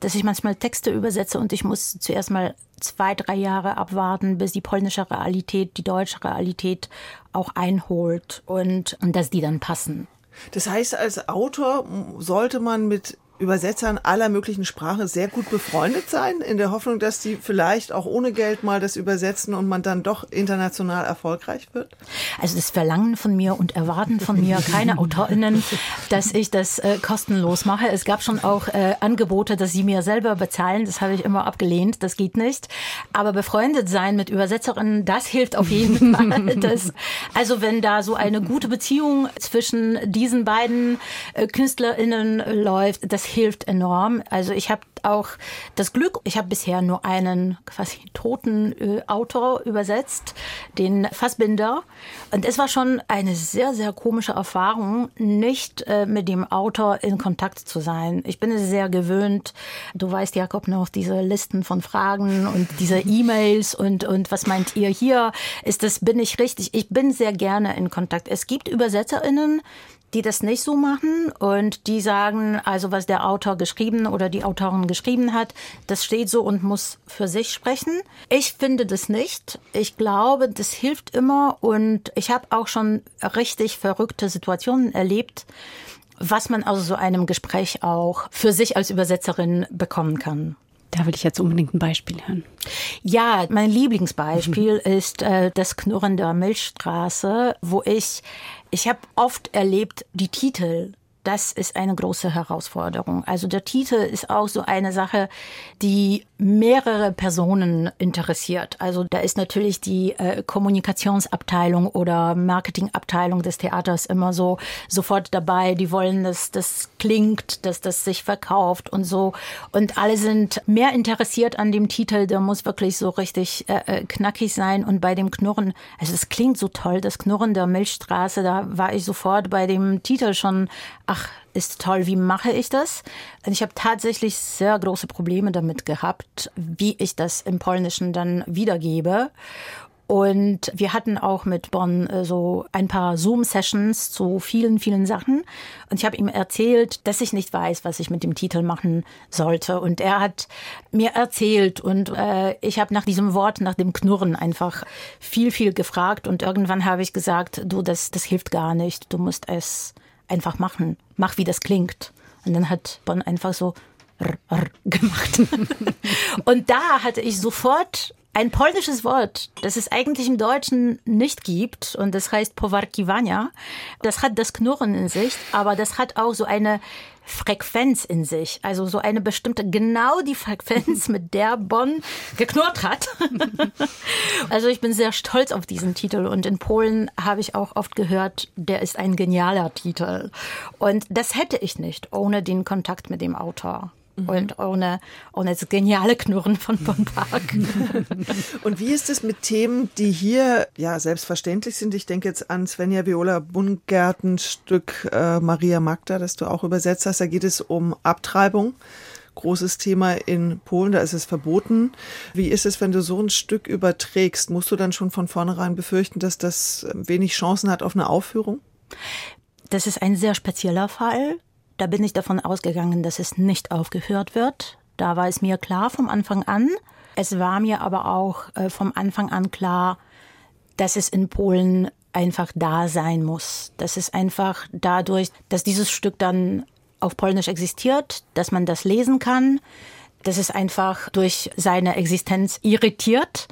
dass ich manchmal Texte übersetze und ich muss zuerst mal zwei, drei Jahre abwarten, bis die polnische Realität, die deutsche Realität auch einholt und, und dass die dann passen. Das heißt, als Autor sollte man mit Übersetzern aller möglichen Sprachen sehr gut befreundet sein, in der Hoffnung, dass die vielleicht auch ohne Geld mal das übersetzen und man dann doch international erfolgreich wird? Also das Verlangen von mir und Erwarten von mir, keine AutorInnen, dass ich das äh, kostenlos mache. Es gab schon auch äh, Angebote, dass sie mir selber bezahlen. Das habe ich immer abgelehnt. Das geht nicht. Aber befreundet sein mit Übersetzerinnen, das hilft auf jeden [laughs] Fall. Das, also wenn da so eine gute Beziehung zwischen diesen beiden äh, KünstlerInnen läuft, das hilft enorm. Also ich habe auch das Glück, ich habe bisher nur einen quasi toten äh, Autor übersetzt, den Fassbinder. Und es war schon eine sehr, sehr komische Erfahrung, nicht äh, mit dem Autor in Kontakt zu sein. Ich bin es sehr gewöhnt. Du weißt, Jakob, noch diese Listen von Fragen und diese [laughs] E-Mails und, und was meint ihr hier? Ist das, bin ich richtig? Ich bin sehr gerne in Kontakt. Es gibt ÜbersetzerInnen, die das nicht so machen und die sagen, also was der Autor geschrieben oder die Autorin geschrieben hat, das steht so und muss für sich sprechen. Ich finde das nicht. Ich glaube, das hilft immer und ich habe auch schon richtig verrückte Situationen erlebt, was man aus so einem Gespräch auch für sich als Übersetzerin bekommen kann. Da will ich jetzt unbedingt ein Beispiel hören. Ja, mein Lieblingsbeispiel ist äh, das Knurren der Milchstraße, wo ich ich habe oft erlebt, die Titel das ist eine große Herausforderung. Also der Titel ist auch so eine Sache, die mehrere Personen interessiert. Also da ist natürlich die äh, Kommunikationsabteilung oder Marketingabteilung des Theaters immer so sofort dabei. Die wollen, dass das klingt, dass das sich verkauft und so. Und alle sind mehr interessiert an dem Titel. Der muss wirklich so richtig äh, äh knackig sein. Und bei dem Knurren, also es klingt so toll, das Knurren der Milchstraße, da war ich sofort bei dem Titel schon ach, ist toll, wie mache ich das? Ich habe tatsächlich sehr große Probleme damit gehabt, wie ich das im Polnischen dann wiedergebe. Und wir hatten auch mit Bonn äh, so ein paar Zoom-Sessions zu vielen, vielen Sachen. Und ich habe ihm erzählt, dass ich nicht weiß, was ich mit dem Titel machen sollte. Und er hat mir erzählt und äh, ich habe nach diesem Wort, nach dem Knurren einfach viel, viel gefragt. Und irgendwann habe ich gesagt, du, das, das hilft gar nicht. Du musst es einfach machen. Mach, wie das klingt. Und dann hat Bonn einfach so r, r gemacht. [laughs] und da hatte ich sofort ein polnisches Wort, das es eigentlich im Deutschen nicht gibt und das heißt Powarkiwania. Das hat das Knurren in sich, aber das hat auch so eine Frequenz in sich, also so eine bestimmte, genau die Frequenz, mit der Bonn geknurrt hat. [laughs] also ich bin sehr stolz auf diesen Titel und in Polen habe ich auch oft gehört, der ist ein genialer Titel. Und das hätte ich nicht ohne den Kontakt mit dem Autor. Mhm. Und ohne, ohne das geniale Knurren von Von Park. [laughs] Und wie ist es mit Themen, die hier ja selbstverständlich sind? Ich denke jetzt an Svenja Viola Bungärtens Stück äh, Maria Magda, das du auch übersetzt hast. Da geht es um Abtreibung. Großes Thema in Polen, da ist es verboten. Wie ist es, wenn du so ein Stück überträgst? Musst du dann schon von vornherein befürchten, dass das wenig Chancen hat auf eine Aufführung? Das ist ein sehr spezieller Fall. Da bin ich davon ausgegangen, dass es nicht aufgehört wird. Da war es mir klar vom Anfang an. Es war mir aber auch äh, vom Anfang an klar, dass es in Polen einfach da sein muss. Das ist einfach dadurch, dass dieses Stück dann auf Polnisch existiert, dass man das lesen kann, dass es einfach durch seine Existenz irritiert,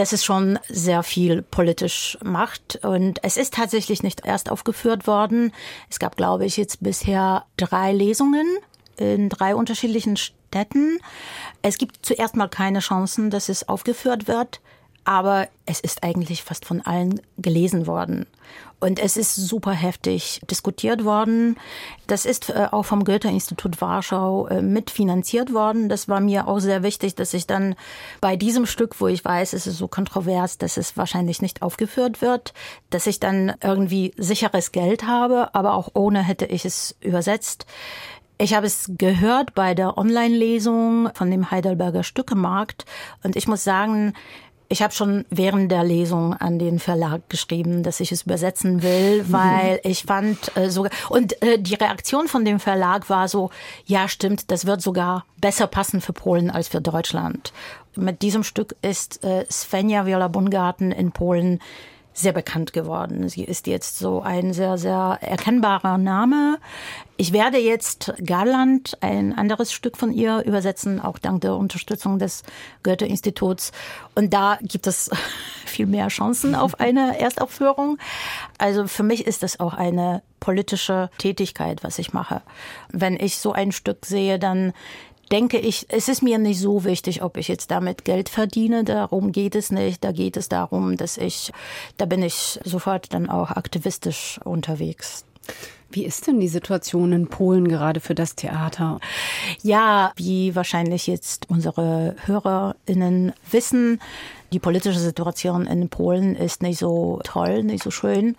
dass es schon sehr viel politisch macht. Und es ist tatsächlich nicht erst aufgeführt worden. Es gab, glaube ich, jetzt bisher drei Lesungen in drei unterschiedlichen Städten. Es gibt zuerst mal keine Chancen, dass es aufgeführt wird. Aber es ist eigentlich fast von allen gelesen worden. Und es ist super heftig diskutiert worden. Das ist äh, auch vom Goethe-Institut Warschau äh, mitfinanziert worden. Das war mir auch sehr wichtig, dass ich dann bei diesem Stück, wo ich weiß, es ist so kontrovers, dass es wahrscheinlich nicht aufgeführt wird, dass ich dann irgendwie sicheres Geld habe, aber auch ohne hätte ich es übersetzt. Ich habe es gehört bei der Online-Lesung von dem Heidelberger Stückemarkt und ich muss sagen, ich habe schon während der Lesung an den Verlag geschrieben, dass ich es übersetzen will, [laughs] weil ich fand äh, sogar und äh, die Reaktion von dem Verlag war so, ja stimmt, das wird sogar besser passen für Polen als für Deutschland. Mit diesem Stück ist äh, Svenja Viola Bungarten in Polen sehr bekannt geworden. Sie ist jetzt so ein sehr, sehr erkennbarer Name. Ich werde jetzt Garland, ein anderes Stück von ihr, übersetzen, auch dank der Unterstützung des Goethe-Instituts. Und da gibt es [laughs] viel mehr Chancen auf eine [laughs] Erstaufführung. Also für mich ist das auch eine politische Tätigkeit, was ich mache. Wenn ich so ein Stück sehe, dann denke ich, es ist mir nicht so wichtig, ob ich jetzt damit Geld verdiene. Darum geht es nicht. Da geht es darum, dass ich, da bin ich sofort dann auch aktivistisch unterwegs. Wie ist denn die Situation in Polen gerade für das Theater? Ja, wie wahrscheinlich jetzt unsere HörerInnen wissen, die politische Situation in Polen ist nicht so toll, nicht so schön.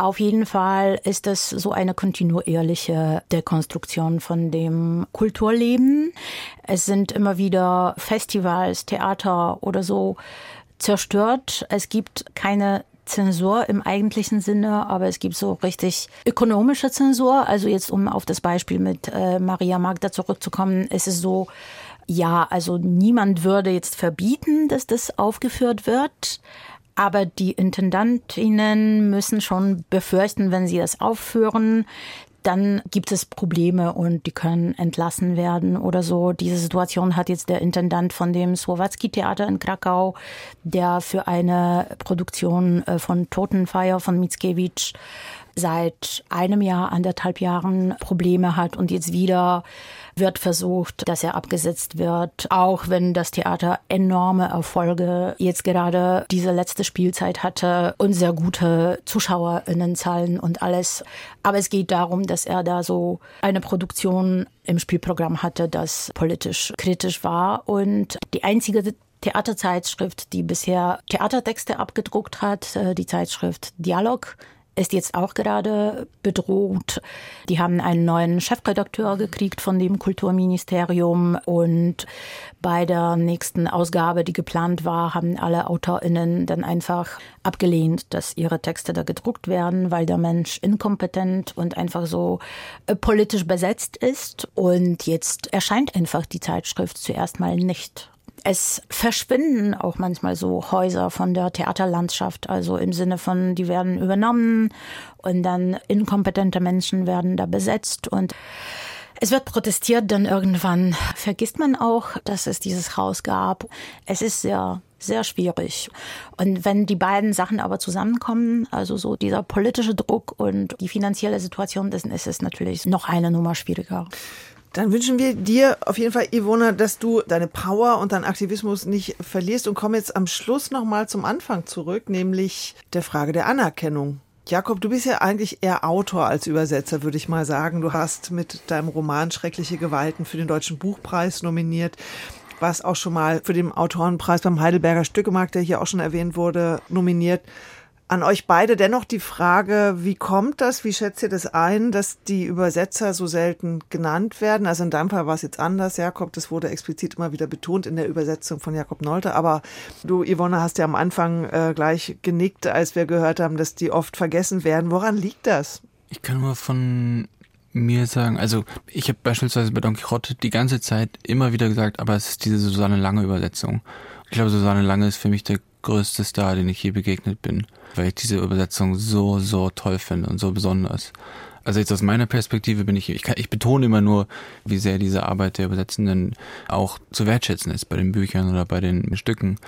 Auf jeden Fall ist es so eine kontinuierliche Dekonstruktion von dem Kulturleben. Es sind immer wieder Festivals, Theater oder so zerstört. Es gibt keine Zensur im eigentlichen Sinne, aber es gibt so richtig ökonomische Zensur. Also jetzt, um auf das Beispiel mit äh, Maria Magda zurückzukommen, ist es so, ja, also niemand würde jetzt verbieten, dass das aufgeführt wird. Aber die Intendantinnen müssen schon befürchten, wenn sie das aufführen, dann gibt es Probleme und die können entlassen werden oder so. Diese Situation hat jetzt der Intendant von dem Słowacki Theater in Krakau, der für eine Produktion äh, von Totenfeier von Mickiewicz seit einem Jahr, anderthalb Jahren Probleme hat und jetzt wieder wird versucht, dass er abgesetzt wird, auch wenn das Theater enorme Erfolge jetzt gerade diese letzte Spielzeit hatte und sehr gute Zuschauerinnenzahlen und alles. Aber es geht darum, dass er da so eine Produktion im Spielprogramm hatte, das politisch kritisch war und die einzige Theaterzeitschrift, die bisher Theatertexte abgedruckt hat, äh, die Zeitschrift Dialog, ist jetzt auch gerade bedroht. Die haben einen neuen Chefredakteur gekriegt von dem Kulturministerium und bei der nächsten Ausgabe, die geplant war, haben alle AutorInnen dann einfach abgelehnt, dass ihre Texte da gedruckt werden, weil der Mensch inkompetent und einfach so äh, politisch besetzt ist. Und jetzt erscheint einfach die Zeitschrift zuerst mal nicht. Es verschwinden auch manchmal so Häuser von der Theaterlandschaft, also im Sinne von, die werden übernommen und dann inkompetente Menschen werden da besetzt und es wird protestiert, dann irgendwann vergisst man auch, dass es dieses Haus gab. Es ist sehr, sehr schwierig. Und wenn die beiden Sachen aber zusammenkommen, also so dieser politische Druck und die finanzielle Situation, dann ist es natürlich noch eine Nummer schwieriger. Dann wünschen wir dir auf jeden Fall, Ivona, dass du deine Power und deinen Aktivismus nicht verlierst und kommen jetzt am Schluss nochmal zum Anfang zurück, nämlich der Frage der Anerkennung. Jakob, du bist ja eigentlich eher Autor als Übersetzer, würde ich mal sagen. Du hast mit deinem Roman Schreckliche Gewalten für den Deutschen Buchpreis nominiert warst auch schon mal für den Autorenpreis beim Heidelberger Stückemarkt, der hier auch schon erwähnt wurde, nominiert. An euch beide dennoch die Frage, wie kommt das, wie schätzt ihr das ein, dass die Übersetzer so selten genannt werden? Also in deinem Fall war es jetzt anders, Jakob, das wurde explizit immer wieder betont in der Übersetzung von Jakob Nolte, aber du, Yvonne, hast ja am Anfang äh, gleich genickt, als wir gehört haben, dass die oft vergessen werden. Woran liegt das? Ich kann nur von mir sagen, also ich habe beispielsweise bei Don Quixote die ganze Zeit immer wieder gesagt, aber es ist diese Susanne Lange Übersetzung. Ich glaube, Susanne Lange ist für mich der größte Star, den ich je begegnet bin, weil ich diese Übersetzung so, so toll finde und so besonders. Also jetzt aus meiner Perspektive bin ich, ich, kann, ich betone immer nur, wie sehr diese Arbeit der Übersetzenden auch zu wertschätzen ist bei den Büchern oder bei den Stücken.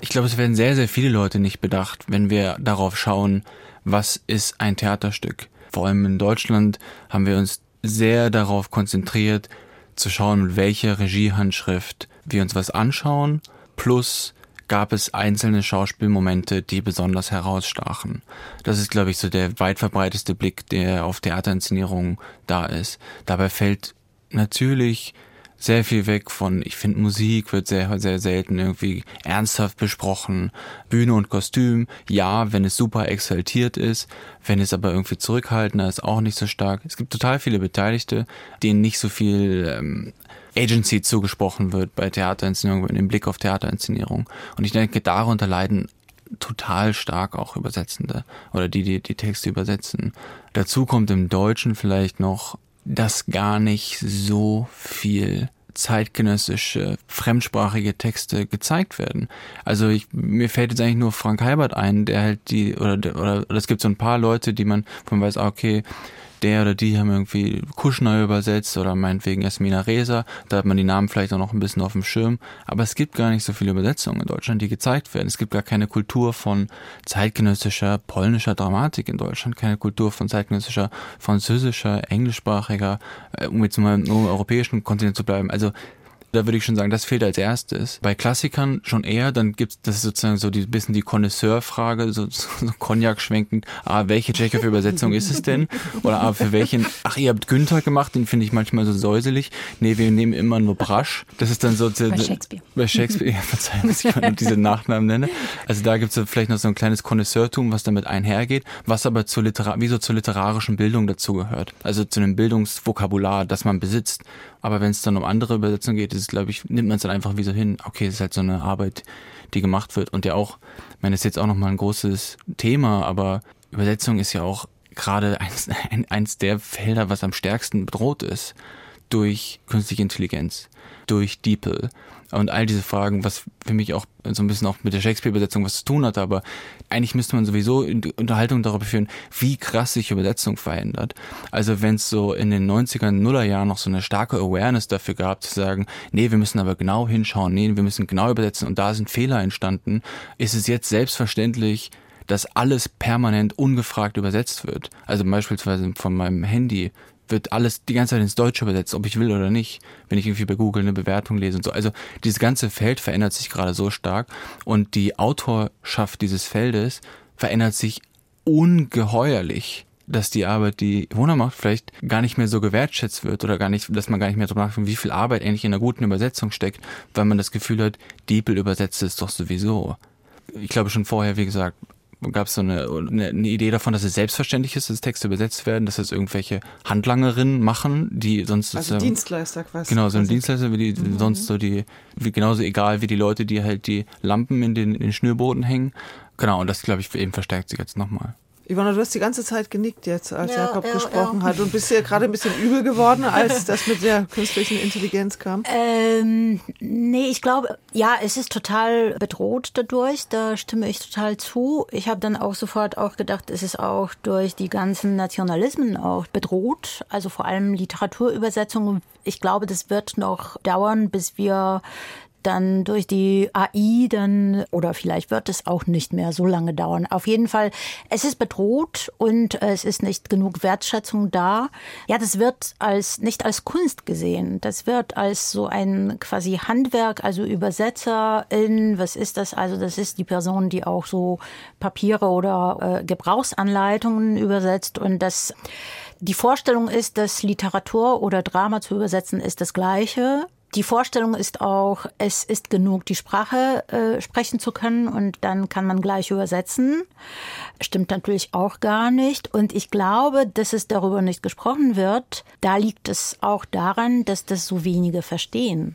Ich glaube, es werden sehr, sehr viele Leute nicht bedacht, wenn wir darauf schauen, was ist ein Theaterstück. Vor allem in Deutschland haben wir uns sehr darauf konzentriert, zu schauen, mit welcher Regiehandschrift wir uns was anschauen, plus gab es einzelne Schauspielmomente, die besonders herausstachen. Das ist, glaube ich, so der weit verbreiteste Blick, der auf Theaterinszenierungen da ist. Dabei fällt natürlich sehr viel weg von, ich finde Musik wird sehr, sehr selten irgendwie ernsthaft besprochen. Bühne und Kostüm, ja, wenn es super exaltiert ist, wenn es aber irgendwie zurückhaltender ist, auch nicht so stark. Es gibt total viele Beteiligte, denen nicht so viel ähm, Agency zugesprochen wird bei Theaterinszenierung, im Blick auf Theaterinszenierung. Und ich denke, darunter leiden total stark auch Übersetzende oder die, die die Texte übersetzen. Dazu kommt im Deutschen vielleicht noch, dass gar nicht so viel zeitgenössische, fremdsprachige Texte gezeigt werden. Also ich, mir fällt jetzt eigentlich nur Frank Heibert ein, der halt die, oder, oder, oder es gibt so ein paar Leute, die man, von weiß, ah, okay, der oder die haben irgendwie Kuschner übersetzt oder meinetwegen Jasmina Reza, da hat man die Namen vielleicht auch noch ein bisschen auf dem Schirm, aber es gibt gar nicht so viele Übersetzungen in Deutschland, die gezeigt werden. Es gibt gar keine Kultur von zeitgenössischer polnischer Dramatik in Deutschland, keine Kultur von zeitgenössischer französischer, englischsprachiger, äh, um jetzt mal im europäischen Kontinent zu bleiben. Also da würde ich schon sagen, das fehlt als erstes. Bei Klassikern schon eher, dann gibt's das ist sozusagen so die bisschen die Connoisseur-Frage, so, so Cognac schwenkend, ah, welche Tschechow-Übersetzung ist es denn? Oder ah, für welchen, ach, ihr habt Günther gemacht, den finde ich manchmal so säuselig. Nee, wir nehmen immer nur Brasch. Das ist dann so bei Shakespeare. Bei Shakespeare, ja, verzeihen, dass ich mal diese Nachnamen nenne. Also da gibt's so vielleicht noch so ein kleines Connoisseurtum, was damit einhergeht, was aber zur Literar wie so zur literarischen Bildung dazugehört. Also zu einem Bildungsvokabular, das man besitzt. Aber wenn es dann um andere Übersetzungen geht, ist es, glaube ich, nimmt man es dann einfach wie so hin. Okay, es ist halt so eine Arbeit, die gemacht wird und ja auch, ich meine, das ist jetzt auch nochmal ein großes Thema, aber Übersetzung ist ja auch gerade eins, [laughs] eins der Felder, was am stärksten bedroht ist durch künstliche Intelligenz, durch DeepL und all diese Fragen, was für mich auch so ein bisschen auch mit der Shakespeare-Übersetzung was zu tun hat, aber eigentlich müsste man sowieso Unterhaltung darüber führen, wie krass sich Übersetzung verändert. Also wenn es so in den 90er, Nullerjahren noch so eine starke Awareness dafür gab, zu sagen, nee, wir müssen aber genau hinschauen, nee, wir müssen genau übersetzen und da sind Fehler entstanden, ist es jetzt selbstverständlich, dass alles permanent ungefragt übersetzt wird. Also beispielsweise von meinem Handy wird alles die ganze Zeit ins Deutsche übersetzt, ob ich will oder nicht, wenn ich irgendwie bei Google eine Bewertung lese und so. Also dieses ganze Feld verändert sich gerade so stark und die Autorschaft dieses Feldes verändert sich ungeheuerlich dass die Arbeit, die Ivona macht, vielleicht gar nicht mehr so gewertschätzt wird oder gar nicht, dass man gar nicht mehr drüber nachdenkt, wie viel Arbeit eigentlich in einer guten Übersetzung steckt, weil man das Gefühl hat, Diepel übersetzt es doch sowieso. Ich glaube schon vorher, wie gesagt, gab es so eine, eine, eine, Idee davon, dass es selbstverständlich ist, dass Texte übersetzt werden, dass es irgendwelche Handlangerinnen machen, die sonst also Dienstleister quasi. Genau, so ein Dienstleister, wie die mhm. sonst so die, wie genauso egal wie die Leute, die halt die Lampen in den, in den Schnürboden hängen. Genau, und das glaube ich eben verstärkt sich jetzt nochmal. Ivana, du hast die ganze Zeit genickt jetzt, als ja, Jakob ja, gesprochen ja. hat und bist ja gerade ein bisschen übel geworden, als das mit der künstlichen Intelligenz kam. Ähm, nee, ich glaube, ja, es ist total bedroht dadurch, da stimme ich total zu. Ich habe dann auch sofort auch gedacht, es ist auch durch die ganzen Nationalismen auch bedroht, also vor allem Literaturübersetzungen. Ich glaube, das wird noch dauern, bis wir dann durch die AI dann, oder vielleicht wird es auch nicht mehr so lange dauern. Auf jeden Fall, es ist bedroht und es ist nicht genug Wertschätzung da. Ja, das wird als, nicht als Kunst gesehen. Das wird als so ein quasi Handwerk, also Übersetzerin. Was ist das? Also, das ist die Person, die auch so Papiere oder äh, Gebrauchsanleitungen übersetzt und das, die Vorstellung ist, dass Literatur oder Drama zu übersetzen ist das Gleiche. Die Vorstellung ist auch, es ist genug, die Sprache äh, sprechen zu können und dann kann man gleich übersetzen. Stimmt natürlich auch gar nicht. Und ich glaube, dass es darüber nicht gesprochen wird. Da liegt es auch daran, dass das so wenige verstehen.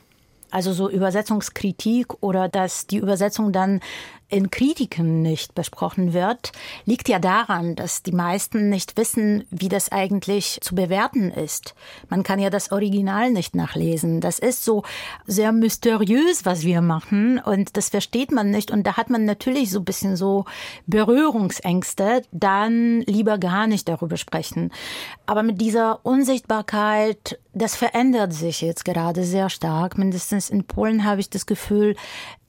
Also so Übersetzungskritik oder dass die Übersetzung dann in Kritiken nicht besprochen wird, liegt ja daran, dass die meisten nicht wissen, wie das eigentlich zu bewerten ist. Man kann ja das Original nicht nachlesen. Das ist so sehr mysteriös, was wir machen und das versteht man nicht und da hat man natürlich so ein bisschen so Berührungsängste, dann lieber gar nicht darüber sprechen. Aber mit dieser Unsichtbarkeit, das verändert sich jetzt gerade sehr stark. Mindestens in Polen habe ich das Gefühl,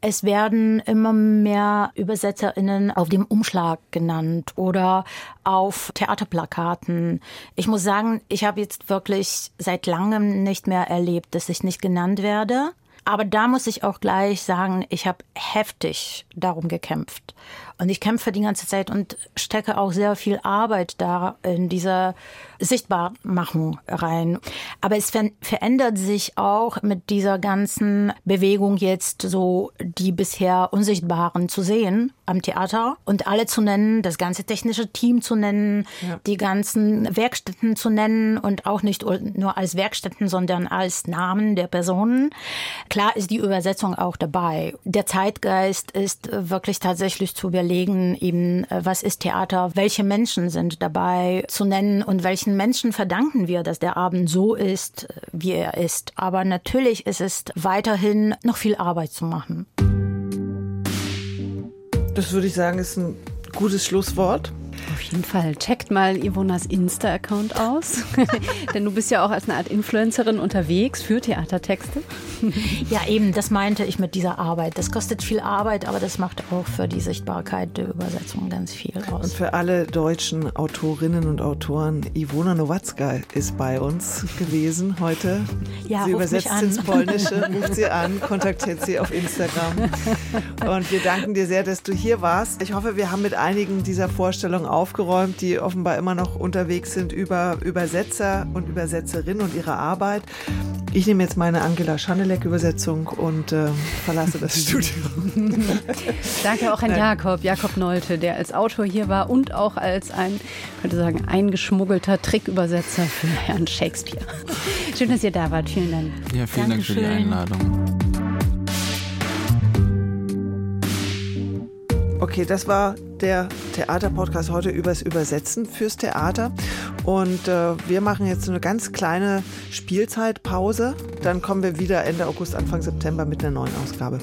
es werden immer mehr ÜbersetzerInnen auf dem Umschlag genannt oder auf Theaterplakaten. Ich muss sagen, ich habe jetzt wirklich seit langem nicht mehr erlebt, dass ich nicht genannt werde. Aber da muss ich auch gleich sagen, ich habe heftig darum gekämpft. Und ich kämpfe die ganze Zeit und stecke auch sehr viel Arbeit da in dieser Sichtbarmachung rein. Aber es ver verändert sich auch mit dieser ganzen Bewegung jetzt so die bisher Unsichtbaren zu sehen am Theater und alle zu nennen, das ganze technische Team zu nennen, ja. die ganzen Werkstätten zu nennen und auch nicht nur als Werkstätten, sondern als Namen der Personen. Klar ist die Übersetzung auch dabei. Der Zeitgeist ist wirklich tatsächlich zu überlegen, eben, was ist Theater, welche Menschen sind dabei zu nennen und welchen Menschen verdanken wir, dass der Abend so ist, wie er ist. Aber natürlich ist es weiterhin noch viel Arbeit zu machen. Das würde ich sagen, ist ein gutes Schlusswort. Auf jeden Fall. Checkt mal Ivonas Insta-Account aus. [laughs] Denn du bist ja auch als eine Art Influencerin unterwegs für Theatertexte. ja, eben, das meinte ich mit dieser Arbeit. Das kostet viel Arbeit, aber das macht auch für die Sichtbarkeit der Übersetzung ganz viel aus. Und für alle deutschen Autorinnen und Autoren, Ivona Nowacka ist bei uns gewesen heute. Ja, sie übersetzt ins Polnische, ruft sie an, kontaktiert sie auf Instagram. Und wir danken dir sehr, dass du hier warst. Ich hoffe, wir haben mit einigen dieser Vorstellungen aufgeräumt, die offenbar immer noch unterwegs sind über Übersetzer und Übersetzerinnen und ihre Arbeit. Ich nehme jetzt meine Angela Schanelek-Übersetzung und äh, verlasse das [laughs] Studio. Danke auch an. Jakob, Jakob Nolte, der als Autor hier war und auch als ein, könnte sagen, eingeschmuggelter Trickübersetzer für Herrn Shakespeare. Schön, dass ihr da wart. Vielen Dank. Ja, vielen Dankeschön. Dank für die Einladung. Okay, das war der Theaterpodcast heute übers Übersetzen fürs Theater. Und äh, wir machen jetzt eine ganz kleine Spielzeitpause. Dann kommen wir wieder Ende August, Anfang September mit einer neuen Ausgabe.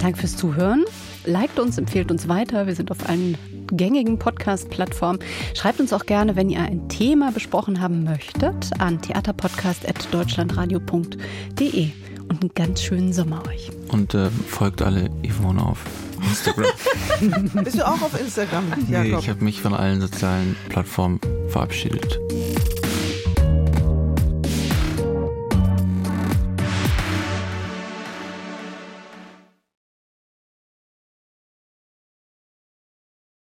Danke fürs Zuhören. Liked uns, empfehlt uns weiter. Wir sind auf allen gängigen Podcast-Plattformen. Schreibt uns auch gerne, wenn ihr ein Thema besprochen haben möchtet, an theaterpodcast.deutschlandradio.de. Und einen ganz schönen Sommer euch. Und äh, folgt alle Yvonne auf. Instagram. Bist du auch auf Instagram, Jakob? Nee, ich habe mich von allen sozialen Plattformen verabschiedet.